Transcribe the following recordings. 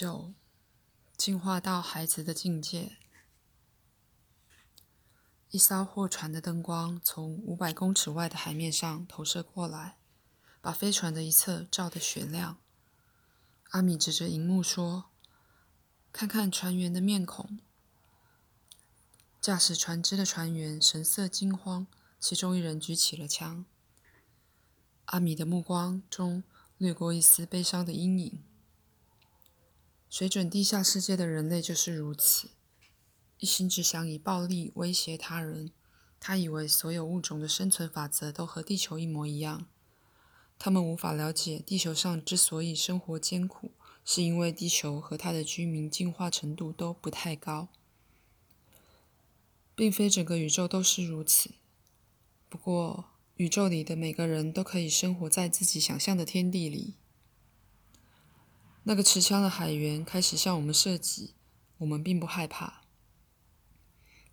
九，进化到孩子的境界。一艘货船的灯光从五百公尺外的海面上投射过来，把飞船的一侧照得雪亮。阿米指着荧幕说：“看看船员的面孔。”驾驶船只的船员神色惊慌，其中一人举起了枪。阿米的目光中掠过一丝悲伤的阴影。水准地下世界的人类就是如此，一心只想以暴力威胁他人。他以为所有物种的生存法则都和地球一模一样。他们无法了解，地球上之所以生活艰苦，是因为地球和它的居民进化程度都不太高，并非整个宇宙都是如此。不过，宇宙里的每个人都可以生活在自己想象的天地里。那个持枪的海员开始向我们射击，我们并不害怕，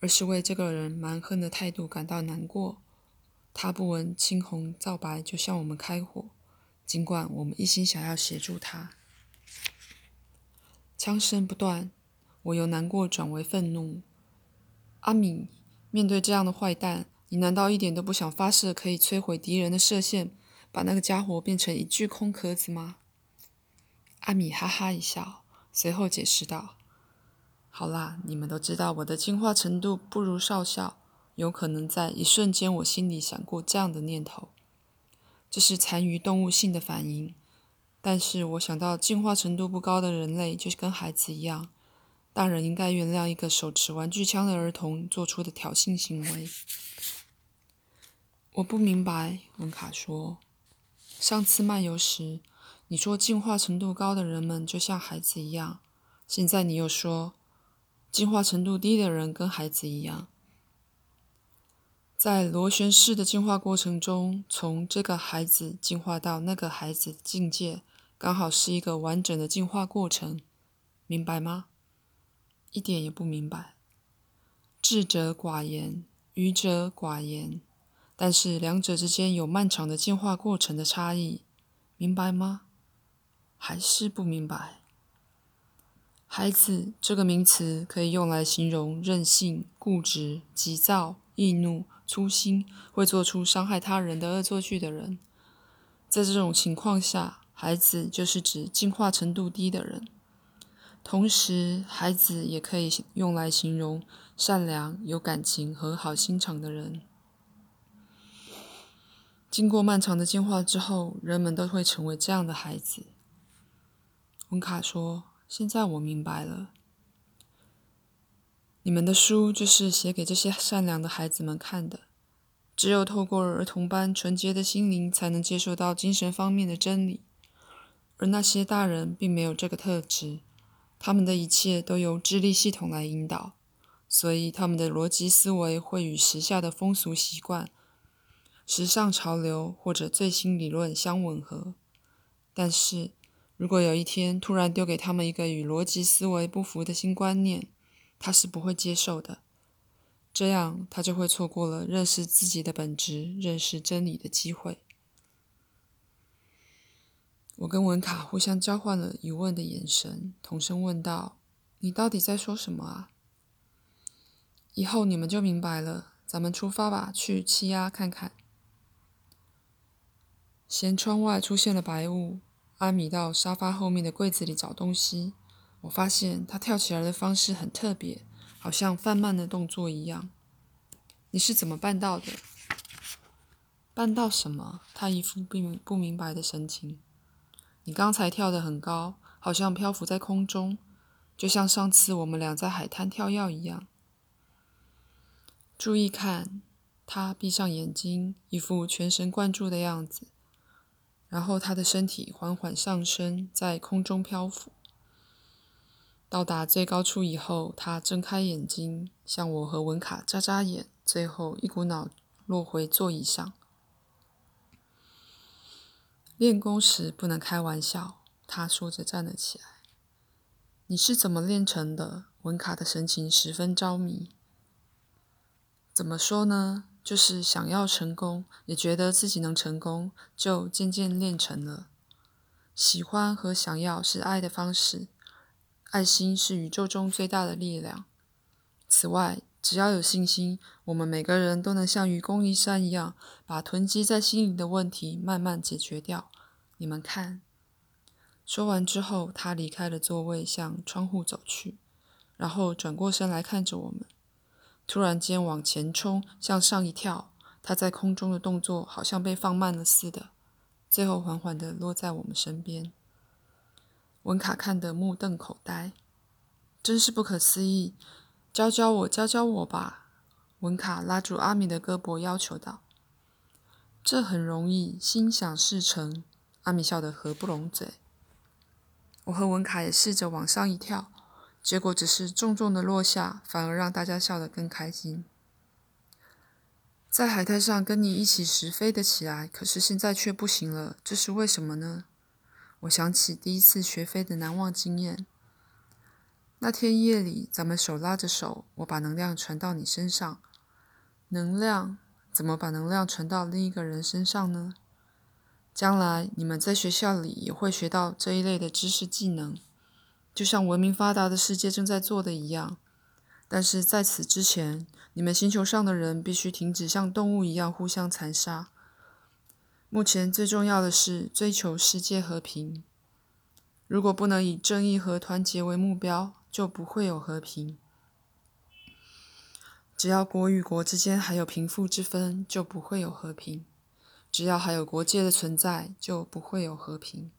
而是为这个人蛮横的态度感到难过。他不闻青红皂白就向我们开火，尽管我们一心想要协助他。枪声不断，我由难过转为愤怒。阿米，面对这样的坏蛋，你难道一点都不想发射可以摧毁敌人的射线，把那个家伙变成一具空壳子吗？阿米哈哈一笑，随后解释道：“好啦，你们都知道我的进化程度不如少校，有可能在一瞬间，我心里想过这样的念头，这是残余动物性的反应。但是我想到进化程度不高的人类，就是跟孩子一样，大人应该原谅一个手持玩具枪的儿童做出的挑衅行为。”我不明白，文卡说：“上次漫游时。”你说进化程度高的人们就像孩子一样，现在你又说进化程度低的人跟孩子一样。在螺旋式的进化过程中，从这个孩子进化到那个孩子境界，刚好是一个完整的进化过程，明白吗？一点也不明白。智者寡言，愚者寡言，但是两者之间有漫长的进化过程的差异，明白吗？还是不明白。孩子这个名词可以用来形容任性、固执、急躁、易怒、粗心，会做出伤害他人的恶作剧的人。在这种情况下，孩子就是指进化程度低的人。同时，孩子也可以用来形容善良、有感情和好心肠的人。经过漫长的进化之后，人们都会成为这样的孩子。温卡说：“现在我明白了，你们的书就是写给这些善良的孩子们看的。只有透过儿童般纯洁的心灵，才能接受到精神方面的真理。而那些大人并没有这个特质，他们的一切都由智力系统来引导，所以他们的逻辑思维会与时下的风俗习惯、时尚潮流或者最新理论相吻合。但是。”如果有一天突然丢给他们一个与逻辑思维不符的新观念，他是不会接受的。这样，他就会错过了认识自己的本质、认识真理的机会。我跟文卡互相交换了疑问的眼神，同声问道：“你到底在说什么啊？”以后你们就明白了。咱们出发吧，去气压看看。舷窗外出现了白雾。阿米到沙发后面的柜子里找东西，我发现他跳起来的方式很特别，好像放慢的动作一样。你是怎么办到的？办到什么？他一副并不明白的神情。你刚才跳得很高，好像漂浮在空中，就像上次我们俩在海滩跳跃一样。注意看，他闭上眼睛，一副全神贯注的样子。然后他的身体缓缓上升，在空中漂浮。到达最高处以后，他睁开眼睛，向我和文卡眨眨眼，最后一股脑落回座椅上。练功时不能开玩笑，他说着站了起来。你是怎么练成的？文卡的神情十分着迷。怎么说呢？就是想要成功，也觉得自己能成功，就渐渐练成了。喜欢和想要是爱的方式，爱心是宇宙中最大的力量。此外，只要有信心，我们每个人都能像愚公移山一样，把囤积在心里的问题慢慢解决掉。你们看。说完之后，他离开了座位，向窗户走去，然后转过身来看着我们，突然间往前冲，向上一跳。他在空中的动作好像被放慢了似的，最后缓缓地落在我们身边。文卡看得目瞪口呆，真是不可思议。教教我，教教我吧！文卡拉住阿米的胳膊，要求道：“这很容易，心想事成。”阿米笑得合不拢嘴。我和文卡也试着往上一跳，结果只是重重的落下，反而让大家笑得更开心。在海滩上跟你一起时飞得起来，可是现在却不行了，这是为什么呢？我想起第一次学飞的难忘经验。那天夜里，咱们手拉着手，我把能量传到你身上。能量怎么把能量传到另一个人身上呢？将来你们在学校里也会学到这一类的知识技能，就像文明发达的世界正在做的一样。但是在此之前，你们星球上的人必须停止像动物一样互相残杀。目前最重要的是追求世界和平。如果不能以正义和团结为目标，就不会有和平。只要国与国之间还有贫富之分，就不会有和平；只要还有国界的存在，就不会有和平；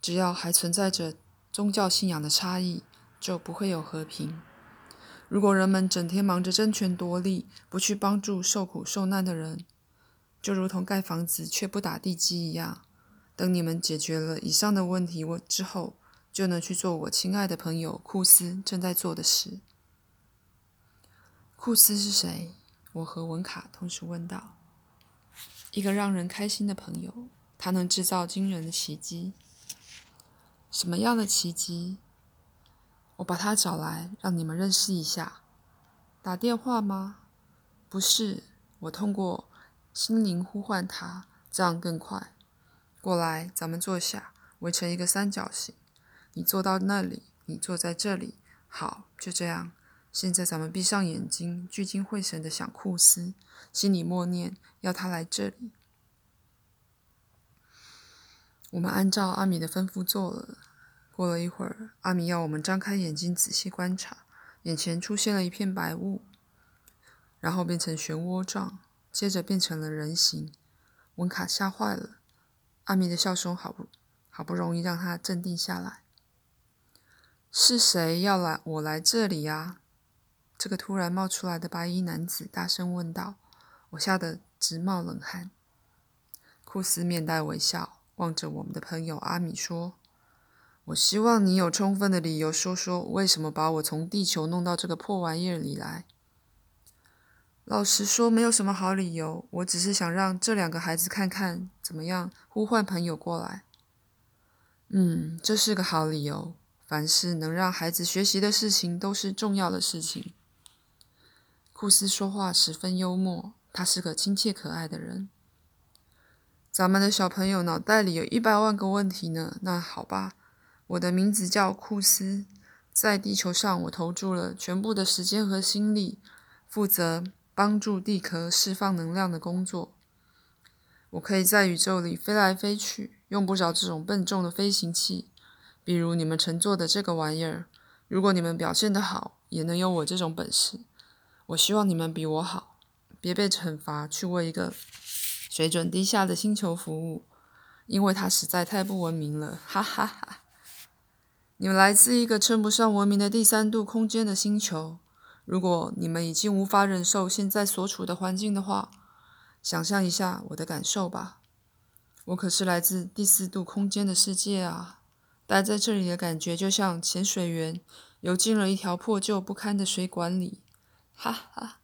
只要还存在着宗教信仰的差异，就不会有和平。如果人们整天忙着争权夺利，不去帮助受苦受难的人，就如同盖房子却不打地基一样。等你们解决了以上的问题我之后，就能去做我亲爱的朋友库斯正在做的事。库斯是谁？我和文卡同时问道。一个让人开心的朋友，他能制造惊人的奇迹。什么样的奇迹？我把他找来，让你们认识一下。打电话吗？不是，我通过心灵呼唤他，这样更快。过来，咱们坐下，围成一个三角形。你坐到那里，你坐在这里，好，就这样。现在咱们闭上眼睛，聚精会神的想库斯，心里默念，要他来这里。我们按照阿米的吩咐做了。过了一会儿，阿米要我们张开眼睛仔细观察，眼前出现了一片白雾，然后变成漩涡状，接着变成了人形。文卡吓坏了，阿米的笑声好不好不容易让他镇定下来。是谁要来我来这里呀？这个突然冒出来的白衣男子大声问道。我吓得直冒冷汗。库斯面带微笑，望着我们的朋友阿米说：“我希望你有充分的理由说说，为什么把我从地球弄到这个破玩意儿里来。”老实说，没有什么好理由，我只是想让这两个孩子看看怎么样，呼唤朋友过来。嗯，这是个好理由。凡是能让孩子学习的事情，都是重要的事情。库斯说话十分幽默，他是个亲切可爱的人。咱们的小朋友脑袋里有一百万个问题呢。那好吧，我的名字叫库斯，在地球上我投注了全部的时间和心力，负责帮助地壳释放能量的工作。我可以在宇宙里飞来飞去，用不着这种笨重的飞行器。比如你们乘坐的这个玩意儿，如果你们表现得好，也能有我这种本事。我希望你们比我好，别被惩罚去为一个水准低下的星球服务，因为它实在太不文明了。哈哈哈！你们来自一个称不上文明的第三度空间的星球。如果你们已经无法忍受现在所处的环境的话，想象一下我的感受吧。我可是来自第四度空间的世界啊。待在这里的感觉就像潜水员游进了一条破旧不堪的水管里，哈哈！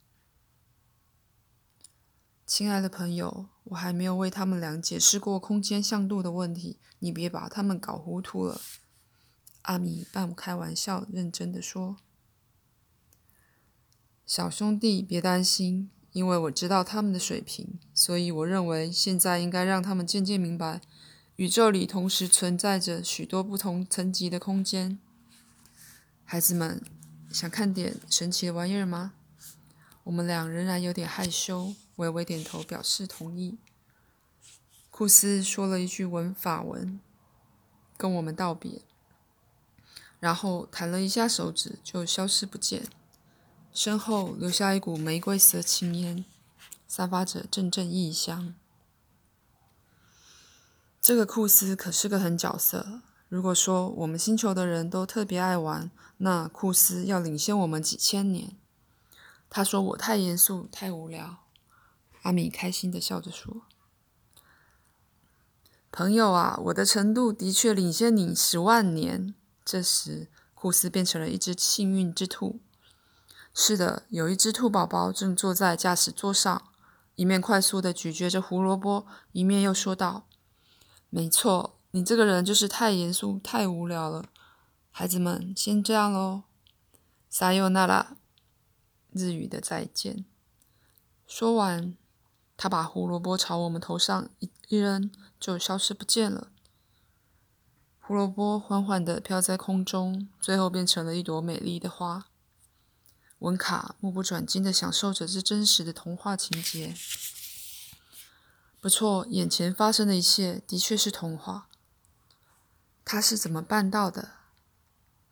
亲爱的朋友，我还没有为他们俩解释过空间向度的问题，你别把他们搞糊涂了。”阿米半开玩笑、认真的说。“小兄弟，别担心，因为我知道他们的水平，所以我认为现在应该让他们渐渐明白。”宇宙里同时存在着许多不同层级的空间。孩子们想看点神奇的玩意儿吗？我们俩仍然有点害羞，微微点头表示同意。库斯说了一句文法文，跟我们道别，然后弹了一下手指就消失不见，身后留下一股玫瑰色青烟，散发着阵阵异香。这个库斯可是个狠角色。如果说我们星球的人都特别爱玩，那库斯要领先我们几千年。他说我太严肃，太无聊。阿米开心的笑着说：“朋友啊，我的程度的确领先你十万年。”这时，库斯变成了一只幸运之兔。是的，有一只兔宝宝正坐在驾驶座上，一面快速的咀嚼着胡萝卜，一面又说道。没错，你这个人就是太严肃、太无聊了。孩子们，先这样喽。撒尤那拉，日语的再见。说完，他把胡萝卜朝我们头上一一扔，就消失不见了。胡萝卜缓缓地飘在空中，最后变成了一朵美丽的花。文卡目不转睛地享受着这真实的童话情节。不错，眼前发生的一切的确是童话。他是怎么办到的？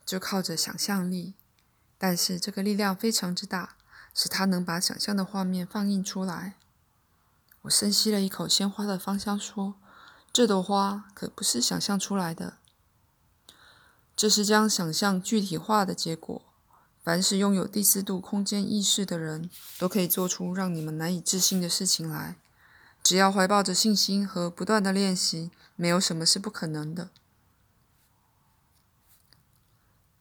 就靠着想象力，但是这个力量非常之大，使他能把想象的画面放映出来。我深吸了一口鲜花的芳香，说：“这朵花可不是想象出来的，这是将想象具体化的结果。凡是拥有第四度空间意识的人，都可以做出让你们难以置信的事情来。”只要怀抱着信心和不断的练习，没有什么是不可能的。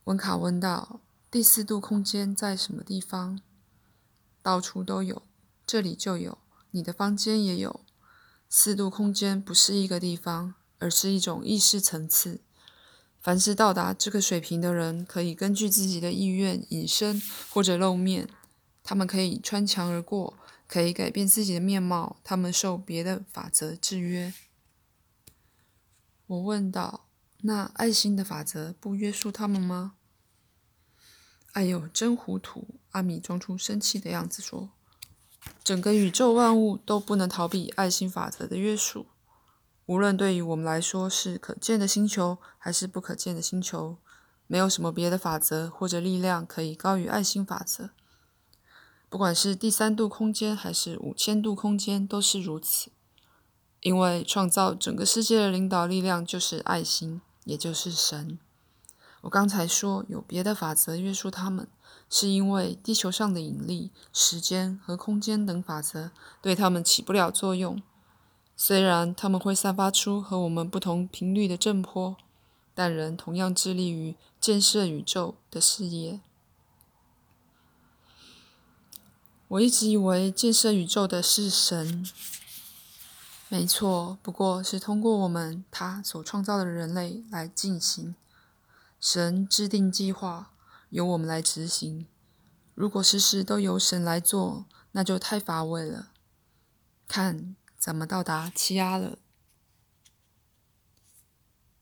温卡问道：“第四度空间在什么地方？”“到处都有，这里就有，你的房间也有。四度空间不是一个地方，而是一种意识层次。凡是到达这个水平的人，可以根据自己的意愿隐身或者露面，他们可以穿墙而过。”可以改变自己的面貌，他们受别的法则制约。我问道：“那爱心的法则不约束他们吗？”哎呦，真糊涂！阿米装出生气的样子说：“整个宇宙万物都不能逃避爱心法则的约束，无论对于我们来说是可见的星球还是不可见的星球，没有什么别的法则或者力量可以高于爱心法则。”不管是第三度空间还是五千度空间，都是如此。因为创造整个世界的领导力量就是爱心，也就是神。我刚才说有别的法则约束他们，是因为地球上的引力、时间和空间等法则对他们起不了作用。虽然他们会散发出和我们不同频率的震波，但仍同样致力于建设宇宙的事业。我一直以为建设宇宙的是神，没错，不过是通过我们他所创造的人类来进行。神制定计划，由我们来执行。如果事事都由神来做，那就太乏味了。看，怎么到达欺压了。